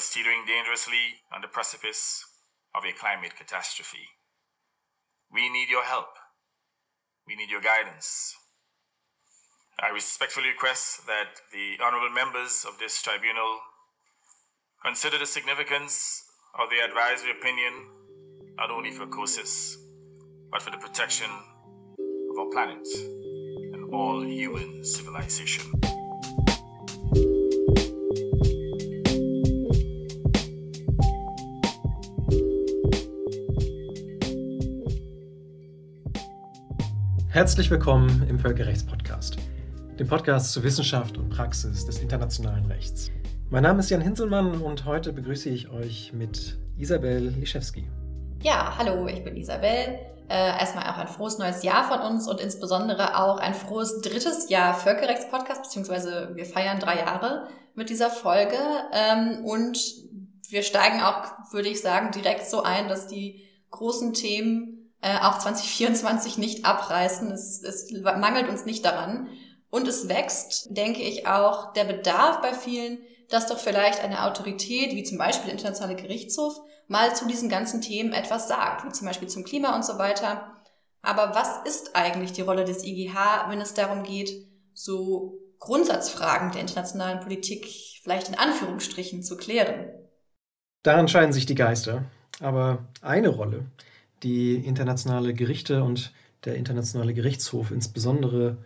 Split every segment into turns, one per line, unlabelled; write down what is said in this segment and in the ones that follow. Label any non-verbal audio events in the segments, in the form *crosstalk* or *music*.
is teetering dangerously on the precipice of a climate catastrophe. We need your help. We need your guidance. I respectfully request that the honorable members of this tribunal consider the significance of the advisory opinion not only for COSIS, but for the protection of our planet and all human civilization.
Herzlich willkommen im Völkerrechtspodcast, dem Podcast zur Wissenschaft und Praxis des internationalen Rechts. Mein Name ist Jan Hinselmann und heute begrüße ich euch mit Isabel Liszewski.
Ja, hallo, ich bin Isabel. Äh, erstmal auch ein frohes neues Jahr von uns und insbesondere auch ein frohes drittes Jahr Völkerrechtspodcast, beziehungsweise wir feiern drei Jahre mit dieser Folge. Ähm, und wir steigen auch, würde ich sagen, direkt so ein, dass die großen Themen äh, auch 2024 nicht abreißen. Es, es mangelt uns nicht daran. Und es wächst, denke ich, auch der Bedarf bei vielen, dass doch vielleicht eine Autorität, wie zum Beispiel der Internationale Gerichtshof, mal zu diesen ganzen Themen etwas sagt, wie zum Beispiel zum Klima und so weiter. Aber was ist eigentlich die Rolle des IGH, wenn es darum geht, so Grundsatzfragen der internationalen Politik vielleicht in Anführungsstrichen zu klären?
Daran scheiden sich die Geister. Aber eine Rolle, die internationale Gerichte und der internationale Gerichtshof insbesondere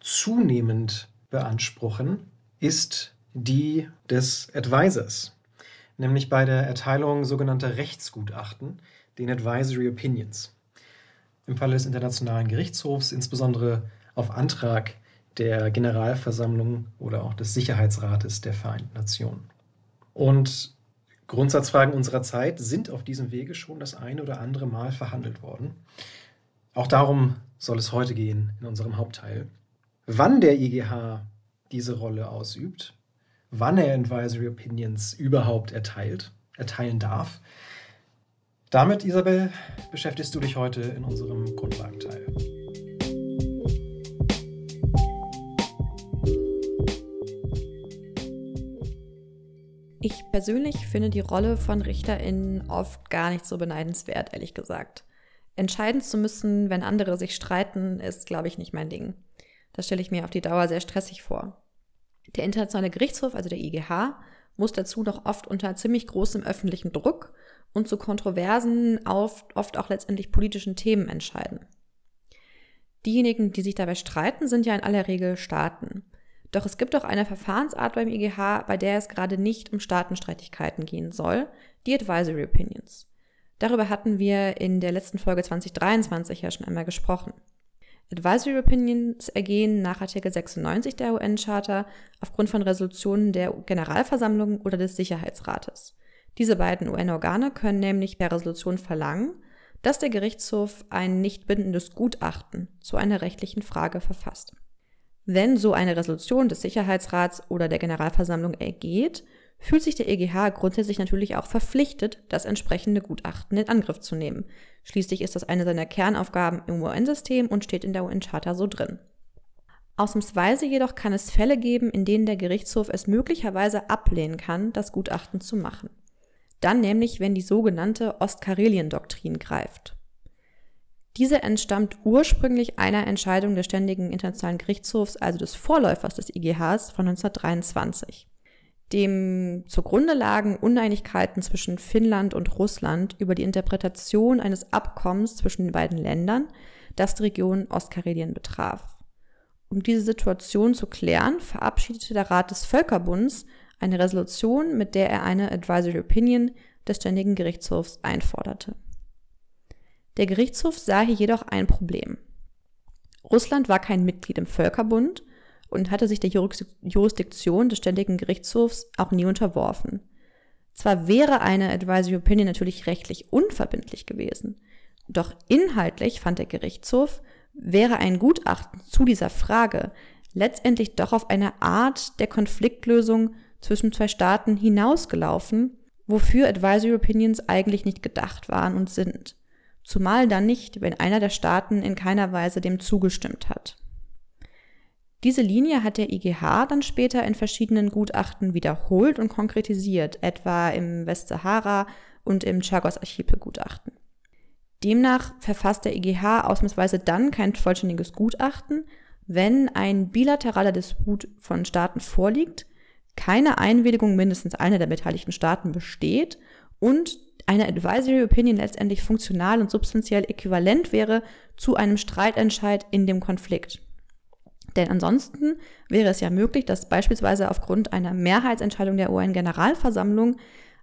zunehmend beanspruchen, ist die des Advisors, nämlich bei der Erteilung sogenannter Rechtsgutachten, den Advisory Opinions. Im Falle des Internationalen Gerichtshofs insbesondere auf Antrag der Generalversammlung oder auch des Sicherheitsrates der Vereinten Nationen. Und Grundsatzfragen unserer Zeit sind auf diesem Wege schon das eine oder andere Mal verhandelt worden. Auch darum soll es heute gehen in unserem Hauptteil. Wann der IGH diese Rolle ausübt, wann er Advisory Opinions überhaupt erteilt, erteilen darf, damit, Isabel, beschäftigst du dich heute in unserem Grundlagenteil.
Ich persönlich finde die Rolle von RichterInnen oft gar nicht so beneidenswert, ehrlich gesagt. Entscheiden zu müssen, wenn andere sich streiten, ist, glaube ich, nicht mein Ding. Das stelle ich mir auf die Dauer sehr stressig vor. Der Internationale Gerichtshof, also der IGH, muss dazu noch oft unter ziemlich großem öffentlichen Druck und zu kontroversen, oft auch letztendlich politischen Themen entscheiden. Diejenigen, die sich dabei streiten, sind ja in aller Regel Staaten. Doch es gibt auch eine Verfahrensart beim IGH, bei der es gerade nicht um Staatenstreitigkeiten gehen soll, die Advisory Opinions. Darüber hatten wir in der letzten Folge 2023 ja schon einmal gesprochen. Advisory Opinions ergehen nach Artikel 96 der UN-Charta aufgrund von Resolutionen der Generalversammlung oder des Sicherheitsrates. Diese beiden UN-Organe können nämlich per Resolution verlangen, dass der Gerichtshof ein nicht bindendes Gutachten zu einer rechtlichen Frage verfasst. Wenn so eine Resolution des Sicherheitsrats oder der Generalversammlung ergeht, fühlt sich der EGH grundsätzlich natürlich auch verpflichtet, das entsprechende Gutachten in Angriff zu nehmen. Schließlich ist das eine seiner Kernaufgaben im UN-System und steht in der UN-Charta so drin. Ausnahmsweise jedoch kann es Fälle geben, in denen der Gerichtshof es möglicherweise ablehnen kann, das Gutachten zu machen. Dann nämlich, wenn die sogenannte Ostkarelien-Doktrin greift. Diese entstammt ursprünglich einer Entscheidung des Ständigen Internationalen Gerichtshofs, also des Vorläufers des IGHs von 1923. Dem zugrunde lagen Uneinigkeiten zwischen Finnland und Russland über die Interpretation eines Abkommens zwischen den beiden Ländern, das die Region Ostkarelien betraf. Um diese Situation zu klären, verabschiedete der Rat des Völkerbunds eine Resolution, mit der er eine Advisory Opinion des Ständigen Gerichtshofs einforderte. Der Gerichtshof sah hier jedoch ein Problem. Russland war kein Mitglied im Völkerbund und hatte sich der Jurisdiktion des Ständigen Gerichtshofs auch nie unterworfen. Zwar wäre eine Advisory Opinion natürlich rechtlich unverbindlich gewesen, doch inhaltlich fand der Gerichtshof, wäre ein Gutachten zu dieser Frage letztendlich doch auf eine Art der Konfliktlösung zwischen zwei Staaten hinausgelaufen, wofür Advisory Opinions eigentlich nicht gedacht waren und sind zumal dann nicht, wenn einer der Staaten in keiner Weise dem zugestimmt hat. Diese Linie hat der IGH dann später in verschiedenen Gutachten wiederholt und konkretisiert, etwa im Westsahara und im Chagos-Archipel-Gutachten. Demnach verfasst der IGH ausnahmsweise dann kein vollständiges Gutachten, wenn ein bilateraler Disput von Staaten vorliegt, keine Einwilligung mindestens einer der beteiligten Staaten besteht und eine Advisory Opinion letztendlich funktional und substanziell äquivalent wäre zu einem Streitentscheid in dem Konflikt. Denn ansonsten wäre es ja möglich, dass beispielsweise aufgrund einer Mehrheitsentscheidung der UN-Generalversammlung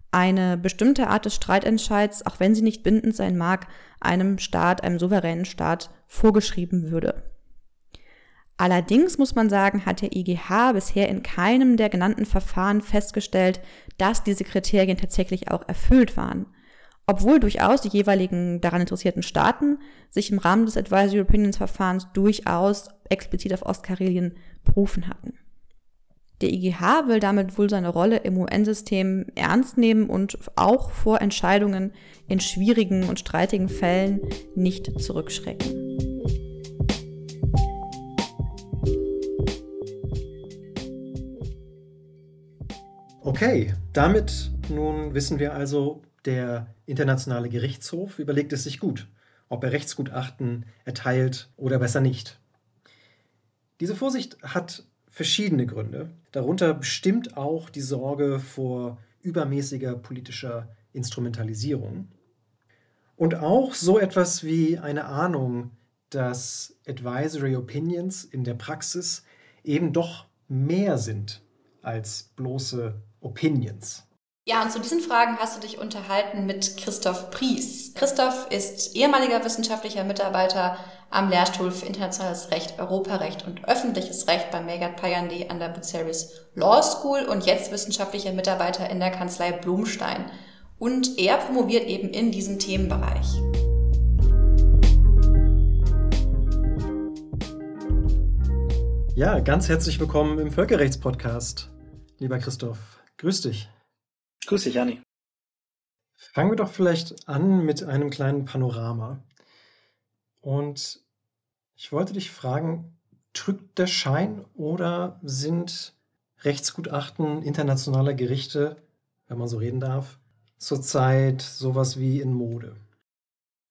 eine bestimmte Art des Streitentscheids, auch wenn sie nicht bindend sein mag, einem Staat, einem souveränen Staat vorgeschrieben würde. Allerdings muss man sagen, hat der IGH bisher in keinem der genannten Verfahren festgestellt, dass diese Kriterien tatsächlich auch erfüllt waren. Obwohl durchaus die jeweiligen daran interessierten Staaten sich im Rahmen des Advisory Opinions Verfahrens durchaus explizit auf Ostkarelien berufen hatten. Der IGH will damit wohl seine Rolle im UN-System ernst nehmen und auch vor Entscheidungen in schwierigen und streitigen Fällen nicht zurückschrecken.
Okay, damit nun wissen wir also, der Internationale Gerichtshof überlegt es sich gut, ob er Rechtsgutachten erteilt oder besser nicht. Diese Vorsicht hat verschiedene Gründe. Darunter bestimmt auch die Sorge vor übermäßiger politischer Instrumentalisierung. Und auch so etwas wie eine Ahnung, dass Advisory Opinions in der Praxis eben doch mehr sind als bloße Opinions.
Ja, und zu diesen Fragen hast du dich unterhalten mit Christoph Pries. Christoph ist ehemaliger wissenschaftlicher Mitarbeiter am Lehrstuhl für internationales Recht, Europarecht und öffentliches Recht beim Megat Payande an der Buceris Law School und jetzt wissenschaftlicher Mitarbeiter in der Kanzlei Blumstein. Und er promoviert eben in diesem Themenbereich.
Ja, ganz herzlich willkommen im Völkerrechtspodcast, lieber Christoph. Grüß dich.
Grüß dich, Janni.
Fangen wir doch vielleicht an mit einem kleinen Panorama. Und ich wollte dich fragen, trügt der Schein oder sind Rechtsgutachten internationaler Gerichte, wenn man so reden darf, zurzeit sowas wie in Mode?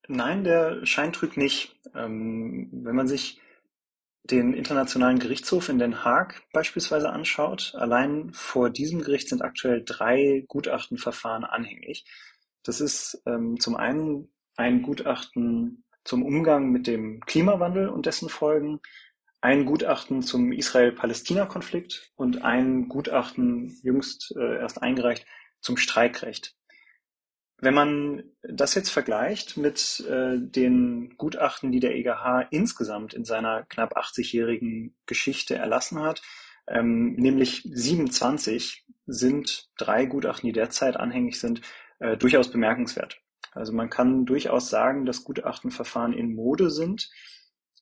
Nein, der Schein trügt nicht. Ähm, wenn man sich den Internationalen Gerichtshof in Den Haag beispielsweise anschaut, allein vor diesem Gericht sind aktuell drei Gutachtenverfahren anhängig. Das ist ähm, zum einen ein Gutachten zum Umgang mit dem Klimawandel und dessen Folgen, ein Gutachten zum Israel-Palästina-Konflikt und ein Gutachten jüngst äh, erst eingereicht zum Streikrecht. Wenn man das jetzt vergleicht mit äh, den Gutachten, die der EGH insgesamt in seiner knapp 80-jährigen Geschichte erlassen hat, ähm, nämlich 27 sind drei Gutachten, die derzeit anhängig sind, äh, durchaus bemerkenswert. Also man kann durchaus sagen, dass Gutachtenverfahren in Mode sind.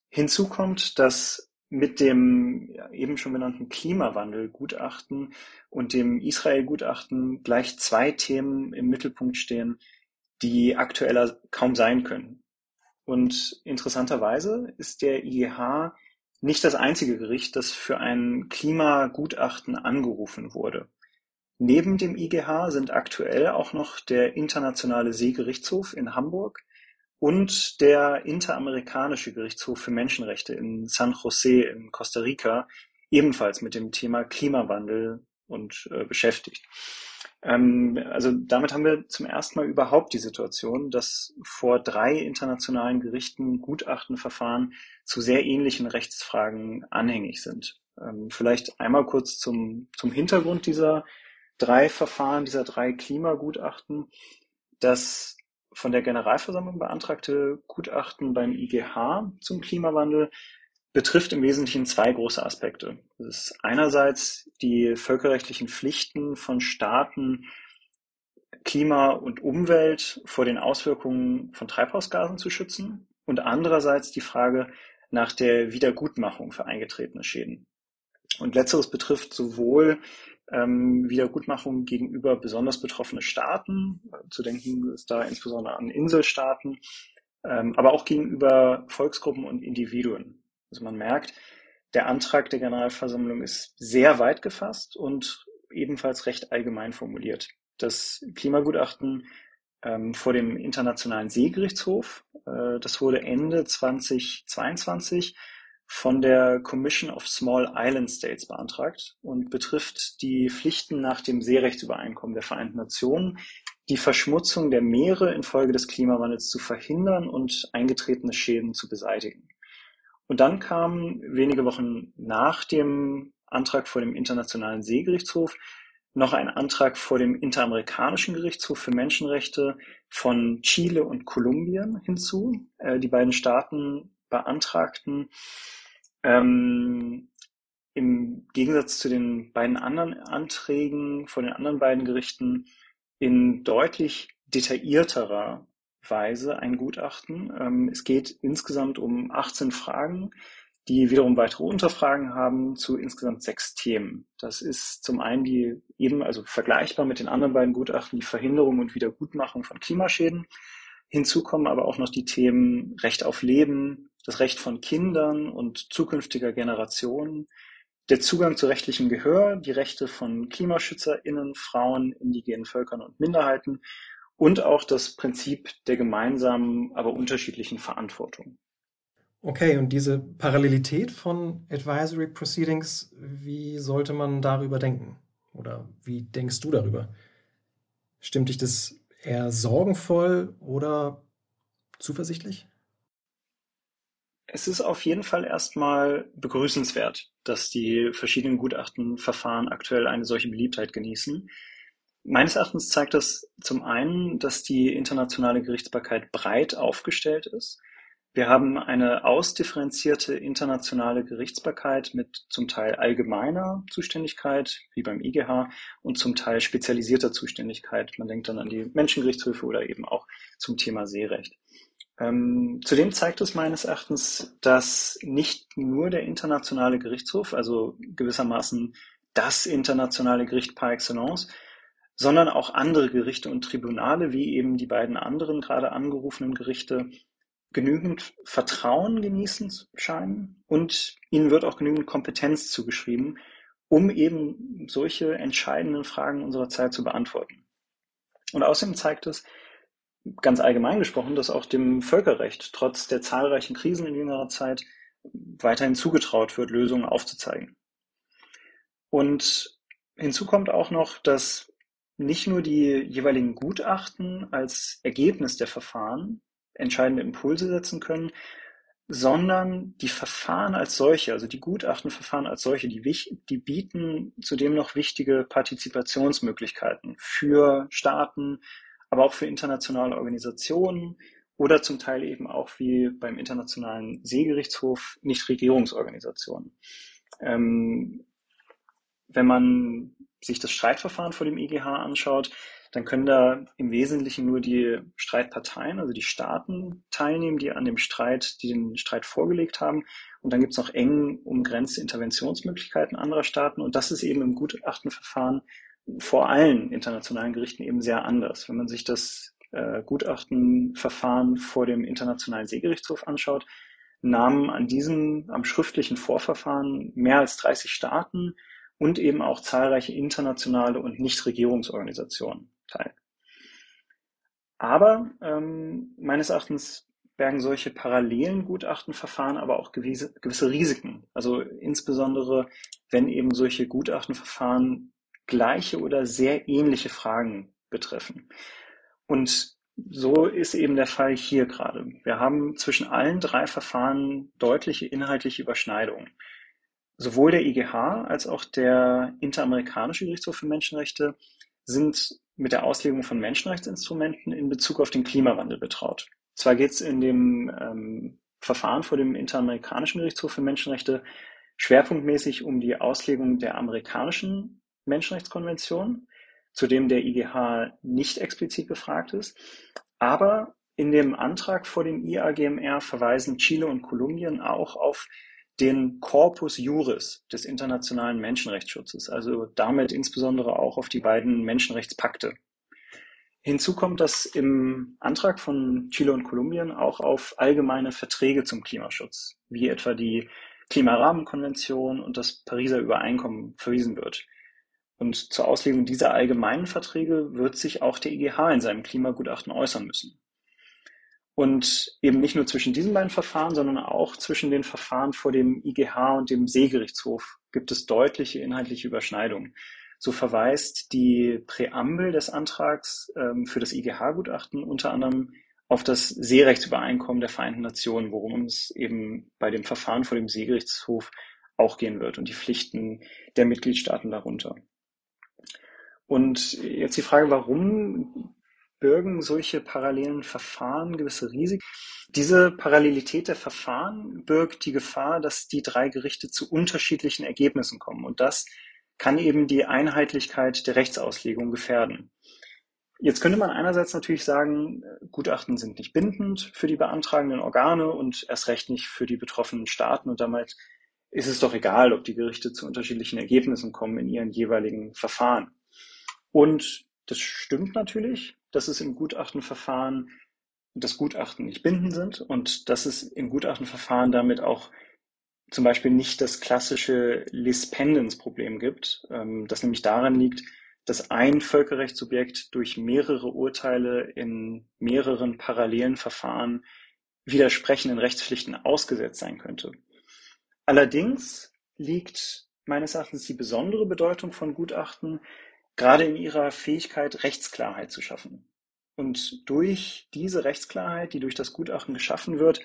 Hinzu kommt, dass mit dem eben schon genannten Klimawandel-Gutachten und dem Israel-Gutachten gleich zwei Themen im Mittelpunkt stehen, die aktueller kaum sein können. Und interessanterweise ist der IGH nicht das einzige Gericht, das für ein Klimagutachten angerufen wurde. Neben dem IGH sind aktuell auch noch der Internationale Seegerichtshof in Hamburg, und der Interamerikanische Gerichtshof für Menschenrechte in San Jose in Costa Rica ebenfalls mit dem Thema Klimawandel und äh, beschäftigt. Ähm, also damit haben wir zum ersten Mal überhaupt die Situation, dass vor drei internationalen Gerichten Gutachtenverfahren zu sehr ähnlichen Rechtsfragen anhängig sind. Ähm, vielleicht einmal kurz zum, zum Hintergrund dieser drei Verfahren, dieser drei Klimagutachten. Das von der Generalversammlung beantragte Gutachten beim IGH zum Klimawandel betrifft im Wesentlichen zwei große Aspekte. Das ist einerseits die völkerrechtlichen Pflichten von Staaten, Klima und Umwelt vor den Auswirkungen von Treibhausgasen zu schützen und andererseits die Frage nach der Wiedergutmachung für eingetretene Schäden. Und letzteres betrifft sowohl ähm, Wiedergutmachung gegenüber besonders betroffene Staaten. Zu denken ist da insbesondere an Inselstaaten, ähm, aber auch gegenüber Volksgruppen und Individuen. Also man merkt, der Antrag der Generalversammlung ist sehr weit gefasst und ebenfalls recht allgemein formuliert. Das Klimagutachten ähm, vor dem Internationalen Seegerichtshof, äh, das wurde Ende 2022 von der Commission of Small Island States beantragt und betrifft die Pflichten nach dem Seerechtsübereinkommen der Vereinten Nationen, die Verschmutzung der Meere infolge des Klimawandels zu verhindern und eingetretene Schäden zu beseitigen. Und dann kam wenige Wochen nach dem Antrag vor dem Internationalen Seegerichtshof noch ein Antrag vor dem Interamerikanischen Gerichtshof für Menschenrechte von Chile und Kolumbien hinzu. Äh, die beiden Staaten beantragten ähm, im Gegensatz zu den beiden anderen Anträgen von den anderen beiden Gerichten in deutlich detaillierterer Weise ein Gutachten. Ähm, es geht insgesamt um 18 Fragen, die wiederum weitere Unterfragen haben zu insgesamt sechs Themen. Das ist zum einen die eben, also vergleichbar mit den anderen beiden Gutachten, die Verhinderung und Wiedergutmachung von Klimaschäden. Hinzu kommen aber auch noch die Themen Recht auf Leben, das Recht von Kindern und zukünftiger Generationen, der Zugang zu rechtlichem Gehör, die Rechte von KlimaschützerInnen, Frauen, indigenen Völkern und Minderheiten und auch das Prinzip der gemeinsamen, aber unterschiedlichen Verantwortung.
Okay, und diese Parallelität von Advisory Proceedings, wie sollte man darüber denken? Oder wie denkst du darüber? Stimmt dich das eher sorgenvoll oder zuversichtlich?
Es ist auf jeden Fall erstmal begrüßenswert, dass die verschiedenen Gutachtenverfahren aktuell eine solche Beliebtheit genießen. Meines Erachtens zeigt das zum einen, dass die internationale Gerichtsbarkeit breit aufgestellt ist. Wir haben eine ausdifferenzierte internationale Gerichtsbarkeit mit zum Teil allgemeiner Zuständigkeit, wie beim IGH, und zum Teil spezialisierter Zuständigkeit. Man denkt dann an die Menschengerichtshöfe oder eben auch zum Thema Seerecht. Ähm, zudem zeigt es meines Erachtens, dass nicht nur der internationale Gerichtshof, also gewissermaßen das internationale Gericht par excellence, sondern auch andere Gerichte und Tribunale, wie eben die beiden anderen gerade angerufenen Gerichte, genügend Vertrauen genießen scheinen und ihnen wird auch genügend Kompetenz zugeschrieben, um eben solche entscheidenden Fragen unserer Zeit zu beantworten. Und außerdem zeigt es, ganz allgemein gesprochen, dass auch dem Völkerrecht trotz der zahlreichen Krisen in jüngerer Zeit weiterhin zugetraut wird, Lösungen aufzuzeigen. Und hinzu kommt auch noch, dass nicht nur die jeweiligen Gutachten als Ergebnis der Verfahren entscheidende Impulse setzen können, sondern die Verfahren als solche, also die Gutachtenverfahren als solche, die, die bieten zudem noch wichtige Partizipationsmöglichkeiten für Staaten, aber auch für internationale Organisationen oder zum Teil eben auch wie beim Internationalen Seegerichtshof Nichtregierungsorganisationen. Ähm, wenn man sich das Streitverfahren vor dem IGH anschaut, dann können da im Wesentlichen nur die Streitparteien, also die Staaten teilnehmen, die an dem Streit, die den Streit vorgelegt haben. Und dann gibt es noch eng umgrenzte Interventionsmöglichkeiten anderer Staaten. Und das ist eben im Gutachtenverfahren vor allen internationalen Gerichten eben sehr anders. Wenn man sich das äh, Gutachtenverfahren vor dem Internationalen Seegerichtshof anschaut, nahmen an diesem, am schriftlichen Vorverfahren mehr als 30 Staaten und eben auch zahlreiche internationale und Nichtregierungsorganisationen teil. Aber ähm, meines Erachtens bergen solche parallelen Gutachtenverfahren aber auch gewisse, gewisse Risiken. Also insbesondere, wenn eben solche Gutachtenverfahren gleiche oder sehr ähnliche Fragen betreffen. Und so ist eben der Fall hier gerade. Wir haben zwischen allen drei Verfahren deutliche inhaltliche Überschneidungen. Sowohl der IGH als auch der Interamerikanische Gerichtshof für Menschenrechte sind mit der Auslegung von Menschenrechtsinstrumenten in Bezug auf den Klimawandel betraut. Zwar geht es in dem ähm, Verfahren vor dem Interamerikanischen Gerichtshof für Menschenrechte schwerpunktmäßig um die Auslegung der amerikanischen Menschenrechtskonvention, zu dem der IGH nicht explizit befragt ist. Aber in dem Antrag vor dem IAGMR verweisen Chile und Kolumbien auch auf den Corpus Juris des internationalen Menschenrechtsschutzes, also damit insbesondere auch auf die beiden Menschenrechtspakte. Hinzu kommt, dass im Antrag von Chile und Kolumbien auch auf allgemeine Verträge zum Klimaschutz, wie etwa die Klimarahmenkonvention und das Pariser Übereinkommen verwiesen wird. Und zur Auslegung dieser allgemeinen Verträge wird sich auch der IGH in seinem Klimagutachten äußern müssen. Und eben nicht nur zwischen diesen beiden Verfahren, sondern auch zwischen den Verfahren vor dem IGH und dem Seegerichtshof gibt es deutliche inhaltliche Überschneidungen. So verweist die Präambel des Antrags ähm, für das IGH-Gutachten unter anderem auf das Seerechtsübereinkommen der Vereinten Nationen, worum es eben bei dem Verfahren vor dem Seegerichtshof auch gehen wird und die Pflichten der Mitgliedstaaten darunter. Und jetzt die Frage, warum birgen solche parallelen Verfahren gewisse Risiken. Diese Parallelität der Verfahren birgt die Gefahr, dass die drei Gerichte zu unterschiedlichen Ergebnissen kommen. Und das kann eben die Einheitlichkeit der Rechtsauslegung gefährden. Jetzt könnte man einerseits natürlich sagen, Gutachten sind nicht bindend für die beantragenden Organe und erst recht nicht für die betroffenen Staaten und damit ist es doch egal, ob die Gerichte zu unterschiedlichen Ergebnissen kommen in ihren jeweiligen Verfahren. Und das stimmt natürlich dass es im Gutachtenverfahren das Gutachten nicht bindend sind und dass es im Gutachtenverfahren damit auch zum Beispiel nicht das klassische Lispendence-Problem gibt, ähm, das nämlich daran liegt, dass ein Völkerrechtssubjekt durch mehrere Urteile in mehreren parallelen Verfahren widersprechenden Rechtspflichten ausgesetzt sein könnte. Allerdings liegt meines Erachtens die besondere Bedeutung von Gutachten gerade in ihrer Fähigkeit, Rechtsklarheit zu schaffen. Und durch diese Rechtsklarheit, die durch das Gutachten geschaffen wird,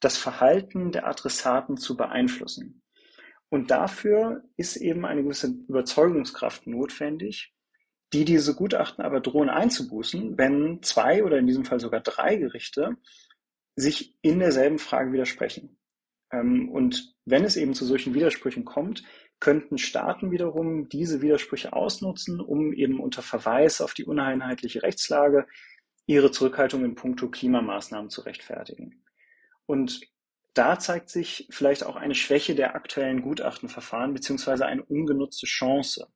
das Verhalten der Adressaten zu beeinflussen. Und dafür ist eben eine gewisse Überzeugungskraft notwendig, die diese Gutachten aber drohen einzubußen, wenn zwei oder in diesem Fall sogar drei Gerichte sich in derselben Frage widersprechen. Ähm, und wenn es eben zu solchen Widersprüchen kommt, könnten Staaten wiederum diese Widersprüche ausnutzen, um eben unter Verweis auf die uneinheitliche Rechtslage ihre Zurückhaltung in puncto Klimamaßnahmen zu rechtfertigen. Und da zeigt sich vielleicht auch eine Schwäche der aktuellen Gutachtenverfahren beziehungsweise eine ungenutzte Chance.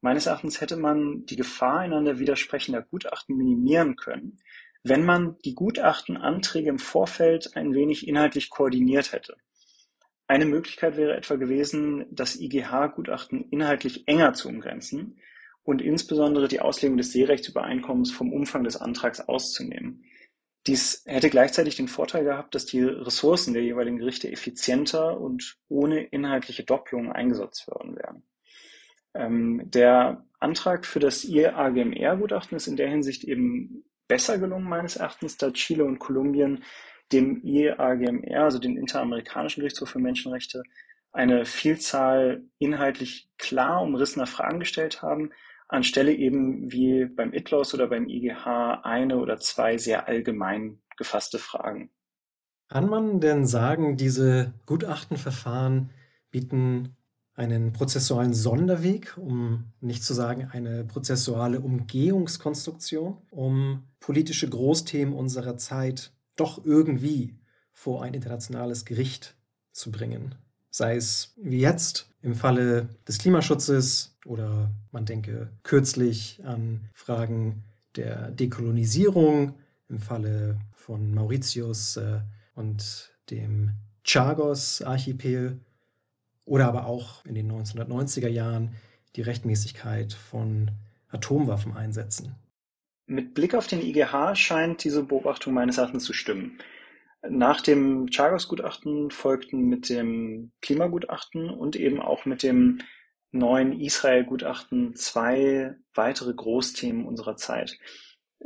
Meines Erachtens hätte man die Gefahr einander widersprechender Gutachten minimieren können, wenn man die Gutachtenanträge im Vorfeld ein wenig inhaltlich koordiniert hätte. Eine Möglichkeit wäre etwa gewesen, das IGH-Gutachten inhaltlich enger zu umgrenzen und insbesondere die Auslegung des Seerechtsübereinkommens vom Umfang des Antrags auszunehmen. Dies hätte gleichzeitig den Vorteil gehabt, dass die Ressourcen der jeweiligen Gerichte effizienter und ohne inhaltliche Doppelungen eingesetzt worden wären. Ähm, der Antrag für das IAGMR-Gutachten ist in der Hinsicht eben besser gelungen, meines Erachtens, da Chile und Kolumbien dem IAGMR, also den Interamerikanischen Gerichtshof für Menschenrechte, eine Vielzahl inhaltlich klar umrissener Fragen gestellt haben, anstelle eben wie beim ITLOS oder beim IGH eine oder zwei sehr allgemein gefasste Fragen.
Kann man denn sagen, diese Gutachtenverfahren bieten einen prozessualen Sonderweg, um nicht zu sagen eine prozessuale Umgehungskonstruktion, um politische Großthemen unserer Zeit doch irgendwie vor ein internationales Gericht zu bringen. Sei es wie jetzt im Falle des Klimaschutzes oder man denke kürzlich an Fragen der Dekolonisierung im Falle von Mauritius äh, und dem Chagos-Archipel oder aber auch in den 1990er Jahren die Rechtmäßigkeit von Atomwaffeneinsätzen.
Mit Blick auf den IGH scheint diese Beobachtung meines Erachtens zu stimmen. Nach dem Chagos-Gutachten folgten mit dem Klimagutachten und eben auch mit dem neuen Israel-Gutachten zwei weitere Großthemen unserer Zeit.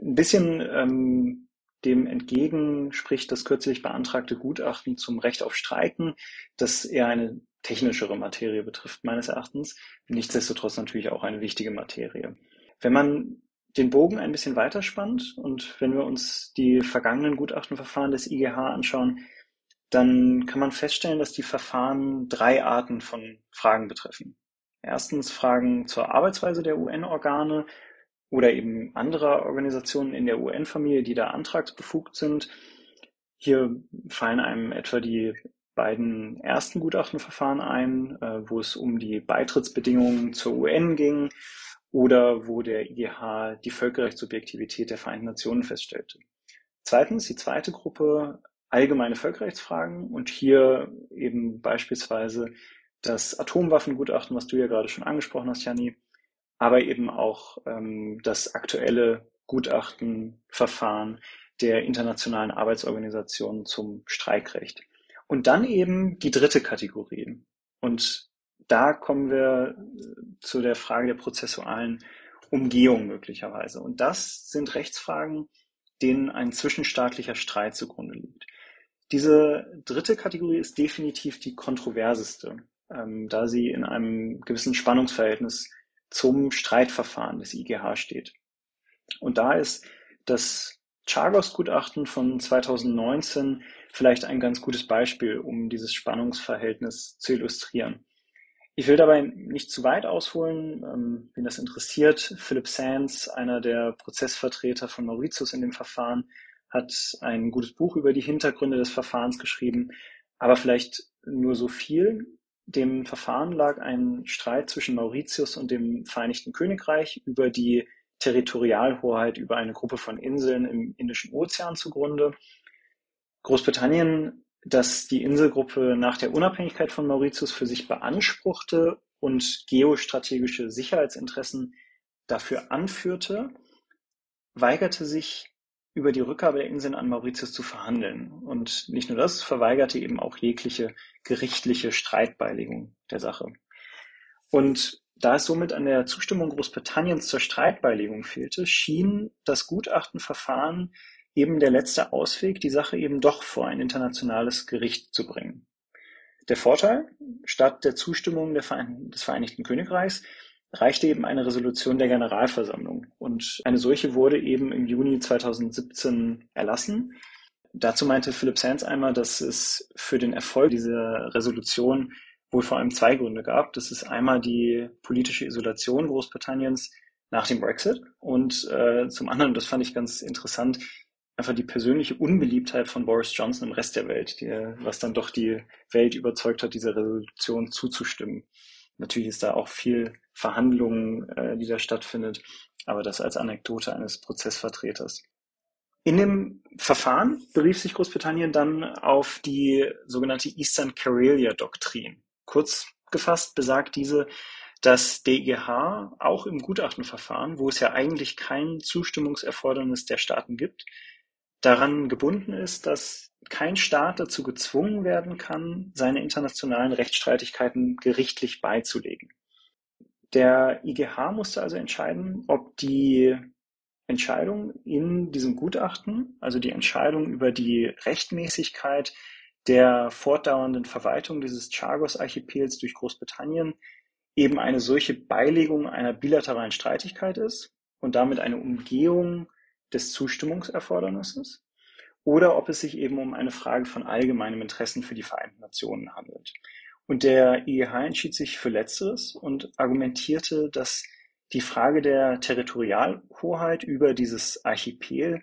Ein bisschen ähm, dem entgegen spricht das kürzlich beantragte Gutachten zum Recht auf Streiken, das eher eine technischere Materie betrifft, meines Erachtens. Nichtsdestotrotz natürlich auch eine wichtige Materie. Wenn man den Bogen ein bisschen weiterspannt und wenn wir uns die vergangenen Gutachtenverfahren des IGH anschauen, dann kann man feststellen, dass die Verfahren drei Arten von Fragen betreffen. Erstens Fragen zur Arbeitsweise der UN-Organe oder eben anderer Organisationen in der UN-Familie, die da antragsbefugt sind. Hier fallen einem etwa die beiden ersten Gutachtenverfahren ein, äh, wo es um die Beitrittsbedingungen zur UN ging oder wo der IGH die Völkerrechtssubjektivität der Vereinten Nationen feststellte. Zweitens, die zweite Gruppe allgemeine Völkerrechtsfragen und hier eben beispielsweise das Atomwaffengutachten, was du ja gerade schon angesprochen hast, Janni, aber eben auch ähm, das aktuelle Gutachtenverfahren der Internationalen Arbeitsorganisation zum Streikrecht. Und dann eben die dritte Kategorie. Und da kommen wir zu der Frage der prozessualen Umgehung möglicherweise. Und das sind Rechtsfragen, denen ein zwischenstaatlicher Streit zugrunde liegt. Diese dritte Kategorie ist definitiv die kontroverseste, ähm, da sie in einem gewissen Spannungsverhältnis zum Streitverfahren des IGH steht. Und da ist das Chagos-Gutachten von 2019 vielleicht ein ganz gutes Beispiel, um dieses Spannungsverhältnis zu illustrieren. Ich will dabei nicht zu weit ausholen, ähm, wen das interessiert. Philip Sands, einer der Prozessvertreter von Mauritius in dem Verfahren, hat ein gutes Buch über die Hintergründe des Verfahrens geschrieben. Aber vielleicht nur so viel. Dem Verfahren lag ein Streit zwischen Mauritius und dem Vereinigten Königreich über die Territorialhoheit über eine Gruppe von Inseln im Indischen Ozean zugrunde. Großbritannien, das die Inselgruppe nach der Unabhängigkeit von Mauritius für sich beanspruchte und geostrategische Sicherheitsinteressen dafür anführte, weigerte sich über die Rückgabe der Inseln an Mauritius zu verhandeln. Und nicht nur das, verweigerte eben auch jegliche gerichtliche Streitbeilegung der Sache. Und da es somit an der Zustimmung Großbritanniens zur Streitbeilegung fehlte, schien das Gutachtenverfahren eben der letzte Ausweg, die Sache eben doch vor ein internationales Gericht zu bringen. Der Vorteil, statt der Zustimmung der Verein des Vereinigten Königreichs reichte eben eine Resolution der Generalversammlung. Und eine solche wurde eben im Juni 2017 erlassen. Dazu meinte Philip Sands einmal, dass es für den Erfolg dieser Resolution wohl vor allem zwei Gründe gab. Das ist einmal die politische Isolation Großbritanniens nach dem Brexit und äh, zum anderen, das fand ich ganz interessant, einfach die persönliche Unbeliebtheit von Boris Johnson im Rest der Welt, die, was dann doch die Welt überzeugt hat, dieser Resolution zuzustimmen. Natürlich ist da auch viel Verhandlungen, äh, die da stattfindet, aber das als Anekdote eines Prozessvertreters. In dem Verfahren berief sich Großbritannien dann auf die sogenannte Eastern Karelia Doktrin. Kurz gefasst besagt diese, dass der EGH auch im Gutachtenverfahren, wo es ja eigentlich kein Zustimmungserfordernis der Staaten gibt, daran gebunden ist, dass kein Staat dazu gezwungen werden kann, seine internationalen Rechtsstreitigkeiten gerichtlich beizulegen. Der IGH musste also entscheiden, ob die Entscheidung in diesem Gutachten, also die Entscheidung über die Rechtmäßigkeit der fortdauernden Verwaltung dieses Chagos-Archipels durch Großbritannien eben eine solche Beilegung einer bilateralen Streitigkeit ist und damit eine Umgehung des Zustimmungserfordernisses oder ob es sich eben um eine Frage von allgemeinem Interesse für die Vereinten Nationen handelt. Und der IEH entschied sich für Letzteres und argumentierte, dass die Frage der Territorialhoheit über dieses Archipel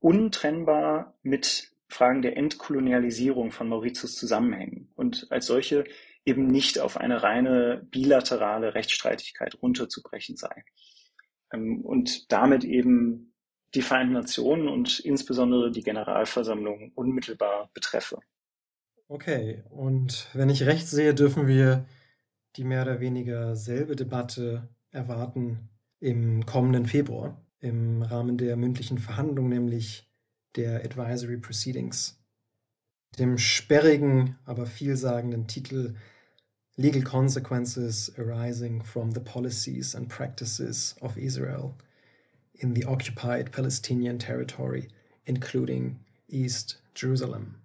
untrennbar mit Fragen der Entkolonialisierung von Mauritius zusammenhängen und als solche eben nicht auf eine reine bilaterale Rechtsstreitigkeit runterzubrechen sei. Ähm, und damit eben die Vereinten Nationen und insbesondere die Generalversammlung unmittelbar betreffe.
Okay, und wenn ich recht sehe, dürfen wir die mehr oder weniger selbe Debatte erwarten im kommenden Februar im Rahmen der mündlichen Verhandlung, nämlich der Advisory Proceedings. Dem sperrigen, aber vielsagenden Titel Legal Consequences Arising from the Policies and Practices of Israel in the Occupied Palestinian Territory, including East Jerusalem.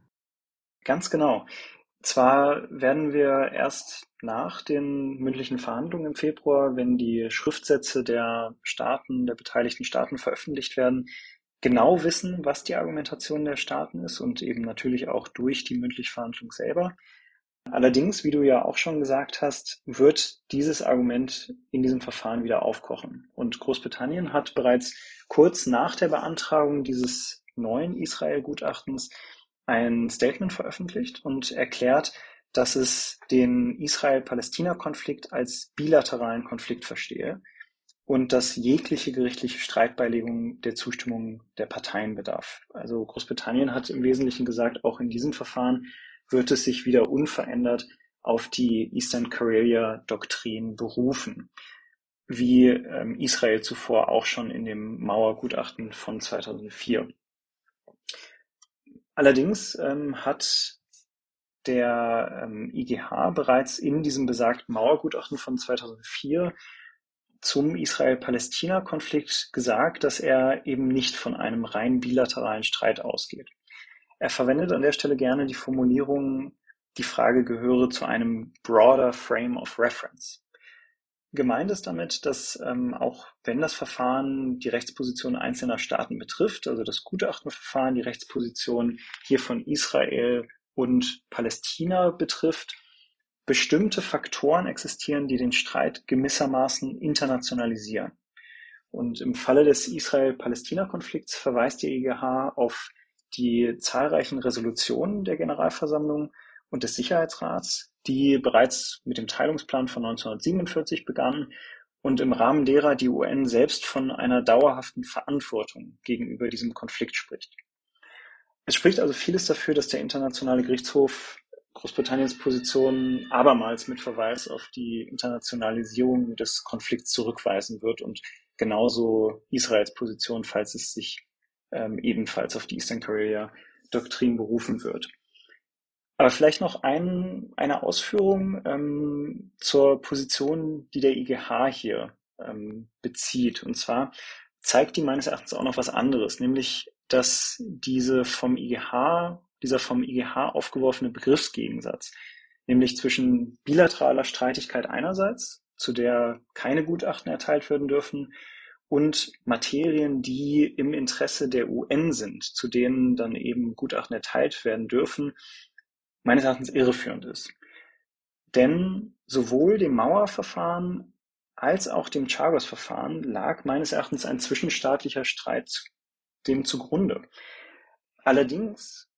Ganz genau. Zwar werden wir erst nach den mündlichen Verhandlungen im Februar, wenn die Schriftsätze der Staaten, der beteiligten Staaten veröffentlicht werden, genau wissen, was die Argumentation der Staaten ist und eben natürlich auch durch die mündliche Verhandlung selber. Allerdings, wie du ja auch schon gesagt hast, wird dieses Argument in diesem Verfahren wieder aufkochen. Und Großbritannien hat bereits kurz nach der Beantragung dieses neuen Israel-Gutachtens ein Statement veröffentlicht und erklärt, dass es den Israel-Palästina-Konflikt als bilateralen Konflikt verstehe, und dass jegliche gerichtliche Streitbeilegung der Zustimmung der Parteien bedarf. Also Großbritannien hat im Wesentlichen gesagt, auch in diesem Verfahren wird es sich wieder unverändert auf die Eastern Karelia Doktrin berufen, wie ähm, Israel zuvor auch schon in dem Mauergutachten von 2004. Allerdings ähm, hat der ähm, IGH bereits in diesem besagten Mauergutachten von 2004 zum Israel-Palästina-Konflikt gesagt, dass er eben nicht von einem rein bilateralen Streit ausgeht. Er verwendet an der Stelle gerne die Formulierung, die Frage gehöre zu einem broader frame of reference. Gemeint ist damit, dass ähm, auch wenn das Verfahren die Rechtsposition einzelner Staaten betrifft, also das Gutachtenverfahren die Rechtsposition hier von Israel und Palästina betrifft, bestimmte Faktoren existieren, die den Streit gewissermaßen internationalisieren. Und im Falle des Israel-Palästina-Konflikts verweist die EGH auf die zahlreichen Resolutionen der Generalversammlung und des Sicherheitsrats, die bereits mit dem Teilungsplan von 1947 begannen und im Rahmen derer die UN selbst von einer dauerhaften Verantwortung gegenüber diesem Konflikt spricht. Es spricht also vieles dafür, dass der Internationale Gerichtshof Großbritanniens Position abermals mit Verweis auf die Internationalisierung des Konflikts zurückweisen wird und genauso Israels Position, falls es sich ähm, ebenfalls auf die Eastern Korea Doktrin berufen wird. Aber vielleicht noch ein, eine Ausführung ähm, zur Position, die der IGH hier ähm, bezieht. Und zwar zeigt die meines Erachtens auch noch was anderes, nämlich dass diese vom IGH dieser vom IGH aufgeworfene Begriffsgegensatz, nämlich zwischen bilateraler Streitigkeit einerseits, zu der keine Gutachten erteilt werden dürfen, und Materien, die im Interesse der UN sind, zu denen dann eben Gutachten erteilt werden dürfen, meines Erachtens irreführend ist. Denn sowohl dem Mauerverfahren als auch dem Chagos-Verfahren lag meines Erachtens ein zwischenstaatlicher Streit dem zugrunde. Allerdings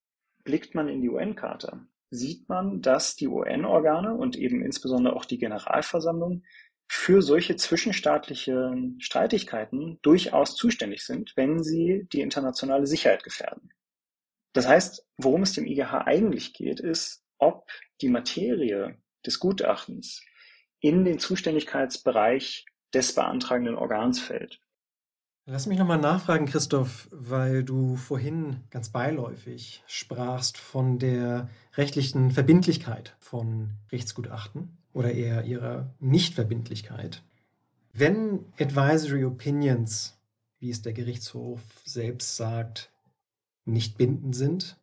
Blickt man in die UN-Charta, sieht man, dass die UN-Organe und eben insbesondere auch die Generalversammlung für solche zwischenstaatlichen Streitigkeiten durchaus zuständig sind, wenn sie die internationale Sicherheit gefährden. Das heißt, worum es dem IGH eigentlich geht, ist, ob die Materie des Gutachtens in den Zuständigkeitsbereich des beantragenden Organs fällt.
Lass mich nochmal nachfragen, Christoph, weil du vorhin ganz beiläufig sprachst von der rechtlichen Verbindlichkeit von Rechtsgutachten oder eher ihrer Nichtverbindlichkeit. Wenn Advisory Opinions, wie es der Gerichtshof selbst sagt, nicht bindend sind,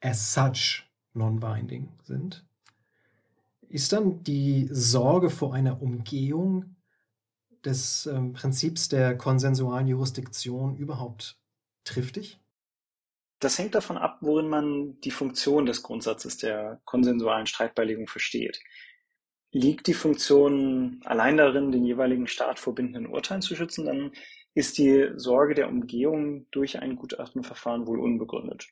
as such non-binding sind, ist dann die Sorge vor einer Umgehung des ähm, Prinzips der konsensualen Jurisdiktion überhaupt triftig?
Das hängt davon ab, worin man die Funktion des Grundsatzes der konsensualen Streitbeilegung versteht. Liegt die Funktion allein darin, den jeweiligen Staat vor bindenden Urteilen zu schützen, dann ist die Sorge der Umgehung durch ein Gutachtenverfahren wohl unbegründet.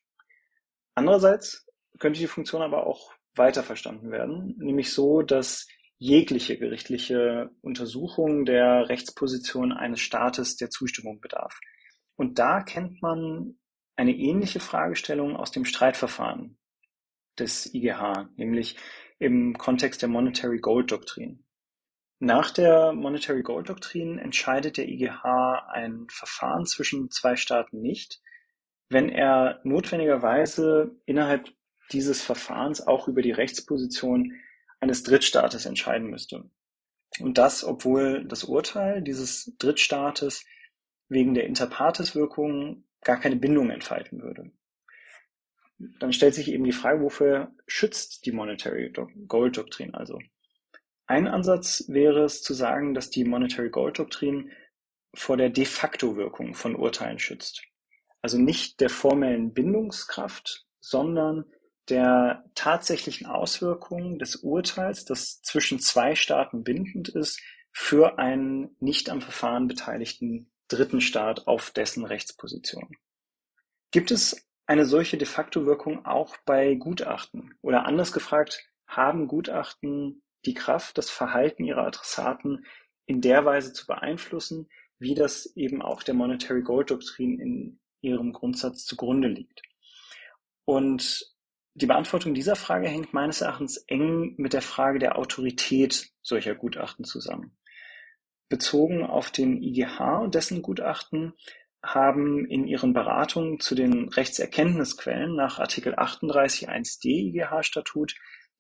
Andererseits könnte die Funktion aber auch weiter verstanden werden, nämlich so, dass jegliche gerichtliche Untersuchung der Rechtsposition eines Staates der Zustimmung bedarf. Und da kennt man eine ähnliche Fragestellung aus dem Streitverfahren des IGH, nämlich im Kontext der Monetary Gold Doktrin. Nach der Monetary Gold Doktrin entscheidet der IGH ein Verfahren zwischen zwei Staaten nicht, wenn er notwendigerweise innerhalb dieses Verfahrens auch über die Rechtsposition eines Drittstaates entscheiden müsste. Und das, obwohl das Urteil dieses Drittstaates wegen der Interpartes-Wirkung gar keine Bindung entfalten würde. Dann stellt sich eben die Frage, wofür schützt die Monetary Gold Doktrin also? Ein Ansatz wäre es zu sagen, dass die Monetary Gold Doktrin vor der de facto Wirkung von Urteilen schützt. Also nicht der formellen Bindungskraft, sondern der tatsächlichen Auswirkungen des Urteils, das zwischen zwei Staaten bindend ist, für einen nicht am Verfahren beteiligten dritten Staat auf dessen Rechtsposition. Gibt es eine solche de facto Wirkung auch bei Gutachten? Oder anders gefragt, haben Gutachten die Kraft, das Verhalten ihrer Adressaten in der Weise zu beeinflussen, wie das eben auch der Monetary Gold Doktrin in ihrem Grundsatz zugrunde liegt. Und die Beantwortung dieser Frage hängt meines Erachtens eng mit der Frage der Autorität solcher Gutachten zusammen. Bezogen auf den IGH und dessen Gutachten haben in ihren Beratungen zu den Rechtserkenntnisquellen nach Artikel 38 1d IGH-Statut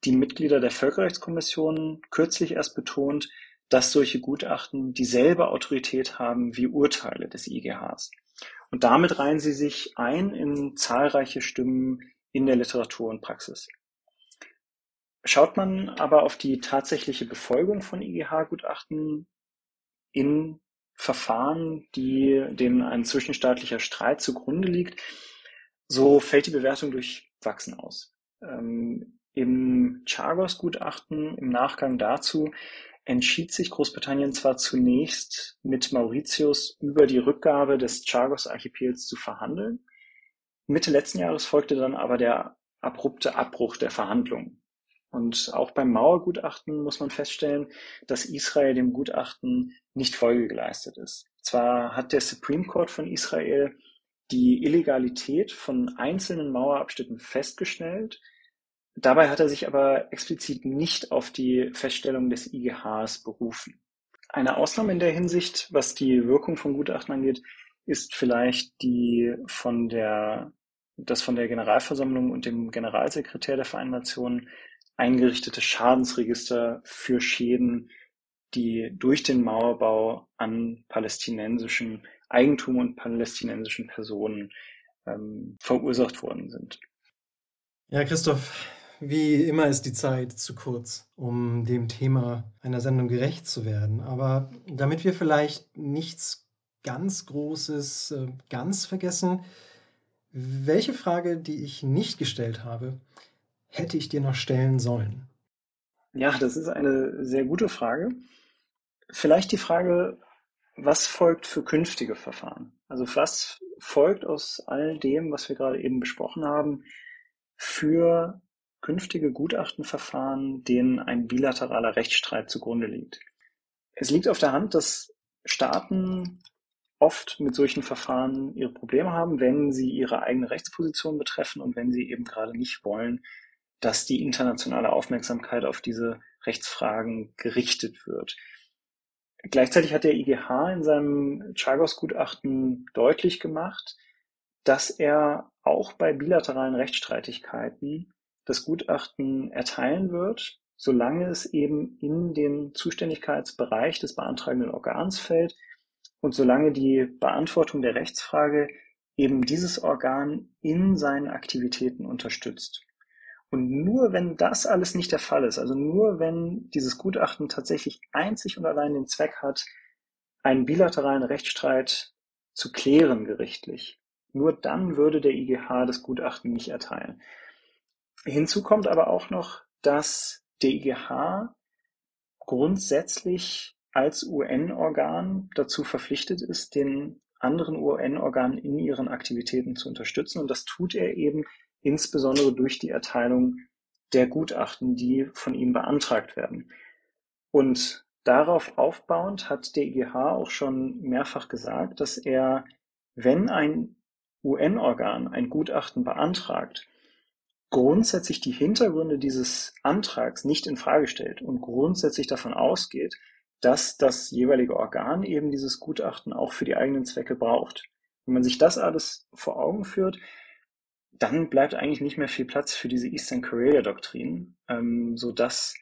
die Mitglieder der Völkerrechtskommission kürzlich erst betont, dass solche Gutachten dieselbe Autorität haben wie Urteile des IGHs. Und damit reihen sie sich ein in zahlreiche Stimmen in der Literatur und Praxis. Schaut man aber auf die tatsächliche Befolgung von IGH-Gutachten in Verfahren, die denen ein zwischenstaatlicher Streit zugrunde liegt, so fällt die Bewertung durchwachsen aus. Ähm, Im Chagos-Gutachten, im Nachgang dazu, entschied sich Großbritannien zwar zunächst mit Mauritius über die Rückgabe des Chagos-Archipels zu verhandeln, Mitte letzten Jahres folgte dann aber der abrupte Abbruch der Verhandlungen. Und auch beim Mauergutachten muss man feststellen, dass Israel dem Gutachten nicht Folge geleistet ist. Zwar hat der Supreme Court von Israel die Illegalität von einzelnen Mauerabschnitten festgestellt, dabei hat er sich aber explizit nicht auf die Feststellung des IGHs berufen. Eine Ausnahme in der Hinsicht, was die Wirkung von Gutachten angeht, ist vielleicht die von der, das von der Generalversammlung und dem Generalsekretär der Vereinten Nationen eingerichtete Schadensregister für Schäden, die durch den Mauerbau an palästinensischem Eigentum und palästinensischen Personen ähm, verursacht worden sind.
Ja, Christoph, wie immer ist die Zeit zu kurz, um dem Thema einer Sendung gerecht zu werden. Aber damit wir vielleicht nichts ganz Großes äh, ganz vergessen, welche Frage, die ich nicht gestellt habe, hätte ich dir noch stellen sollen?
Ja, das ist eine sehr gute Frage. Vielleicht die Frage, was folgt für künftige Verfahren? Also was folgt aus all dem, was wir gerade eben besprochen haben, für künftige Gutachtenverfahren, denen ein bilateraler Rechtsstreit zugrunde liegt? Es liegt auf der Hand, dass Staaten oft mit solchen Verfahren ihre Probleme haben, wenn sie ihre eigene Rechtsposition betreffen und wenn sie eben gerade nicht wollen, dass die internationale Aufmerksamkeit auf diese Rechtsfragen gerichtet wird. Gleichzeitig hat der IGH in seinem Chagos-Gutachten deutlich gemacht, dass er auch bei bilateralen Rechtsstreitigkeiten das Gutachten erteilen wird, solange es eben in den Zuständigkeitsbereich des beantragenden Organs fällt und solange die Beantwortung der Rechtsfrage eben dieses Organ in seinen Aktivitäten unterstützt. Und nur wenn das alles nicht der Fall ist, also nur wenn dieses Gutachten tatsächlich einzig und allein den Zweck hat, einen bilateralen Rechtsstreit zu klären gerichtlich, nur dann würde der IGH das Gutachten nicht erteilen. Hinzu kommt aber auch noch, dass der IGH grundsätzlich als UN-Organ dazu verpflichtet ist, den anderen UN-Organen in ihren Aktivitäten zu unterstützen. Und das tut er eben insbesondere durch die Erteilung der Gutachten, die von ihm beantragt werden. Und darauf aufbauend hat der IGH auch schon mehrfach gesagt, dass er, wenn ein UN-Organ ein Gutachten beantragt, grundsätzlich die Hintergründe dieses Antrags nicht in Frage stellt und grundsätzlich davon ausgeht, dass das jeweilige Organ eben dieses Gutachten auch für die eigenen Zwecke braucht. Wenn man sich das alles vor Augen führt, dann bleibt eigentlich nicht mehr viel Platz für diese Eastern Korea Doktrin, ähm, so dass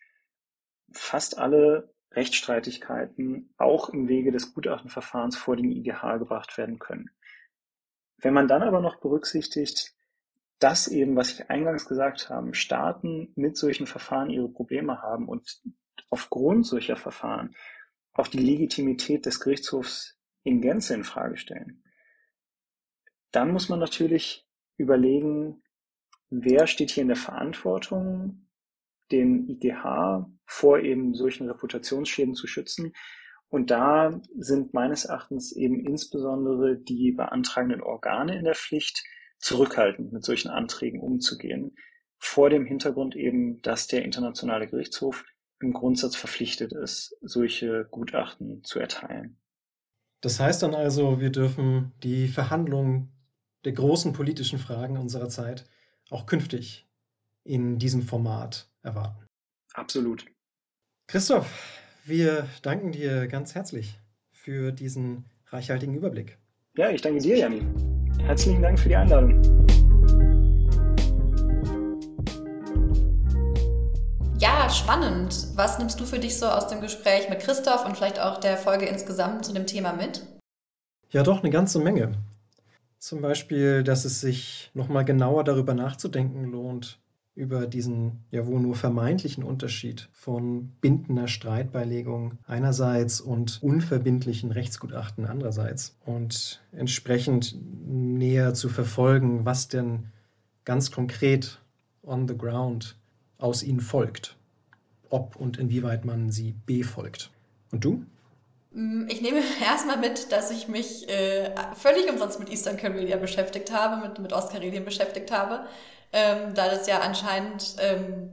fast alle Rechtsstreitigkeiten auch im Wege des Gutachtenverfahrens vor den IGH gebracht werden können. Wenn man dann aber noch berücksichtigt, dass eben, was ich eingangs gesagt habe, Staaten mit solchen Verfahren ihre Probleme haben und aufgrund solcher Verfahren auch die Legitimität des Gerichtshofs in Gänze in Frage stellen, dann muss man natürlich überlegen, wer steht hier in der Verantwortung, den IGH vor eben solchen Reputationsschäden zu schützen. Und da sind meines Erachtens eben insbesondere die beantragenden Organe in der Pflicht, zurückhaltend mit solchen Anträgen umzugehen, vor dem Hintergrund eben, dass der Internationale Gerichtshof im Grundsatz verpflichtet ist, solche Gutachten zu erteilen.
Das heißt dann also, wir dürfen die Verhandlungen der großen politischen Fragen unserer Zeit auch künftig in diesem Format erwarten.
Absolut.
Christoph, wir danken dir ganz herzlich für diesen reichhaltigen Überblick.
Ja, ich danke dir, Janni. Herzlichen Dank für die Einladung.
Ja, spannend. Was nimmst du für dich so aus dem Gespräch mit Christoph und vielleicht auch der Folge insgesamt zu dem Thema mit?
Ja, doch, eine ganze Menge. Zum Beispiel, dass es sich nochmal genauer darüber nachzudenken lohnt, über diesen ja wohl nur vermeintlichen Unterschied von bindender Streitbeilegung einerseits und unverbindlichen Rechtsgutachten andererseits und entsprechend näher zu verfolgen, was denn ganz konkret on the ground aus ihnen folgt, ob und inwieweit man sie befolgt. Und du?
Mm, ich nehme *laughs* erstmal mit, dass ich mich äh, völlig umsonst mit Eastern Karelia beschäftigt habe, mit, mit Ostkarelien beschäftigt habe ähm, da das ja anscheinend ähm,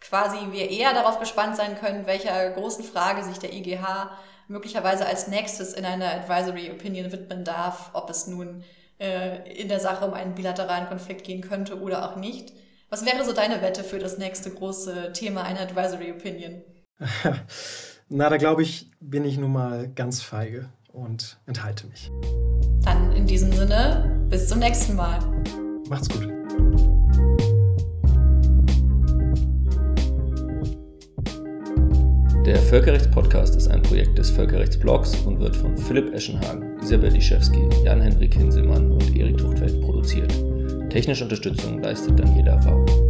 quasi wir eher darauf gespannt sein können, welcher großen Frage sich der IGH möglicherweise als nächstes in einer Advisory Opinion widmen darf, ob es nun äh, in der Sache um einen bilateralen Konflikt gehen könnte oder auch nicht. Was wäre so deine Wette für das nächste große Thema einer Advisory Opinion? *laughs*
Na, da glaube ich, bin ich nun mal ganz feige und enthalte mich.
Dann in diesem Sinne, bis zum nächsten Mal.
Macht's gut.
Der Völkerrechtspodcast ist ein Projekt des Völkerrechtsblogs und wird von Philipp Eschenhagen, Isabel Liszewski, Jan-Henrik Hinselmann und Erik Tuchtfeld produziert. Technische Unterstützung leistet Daniela Rau.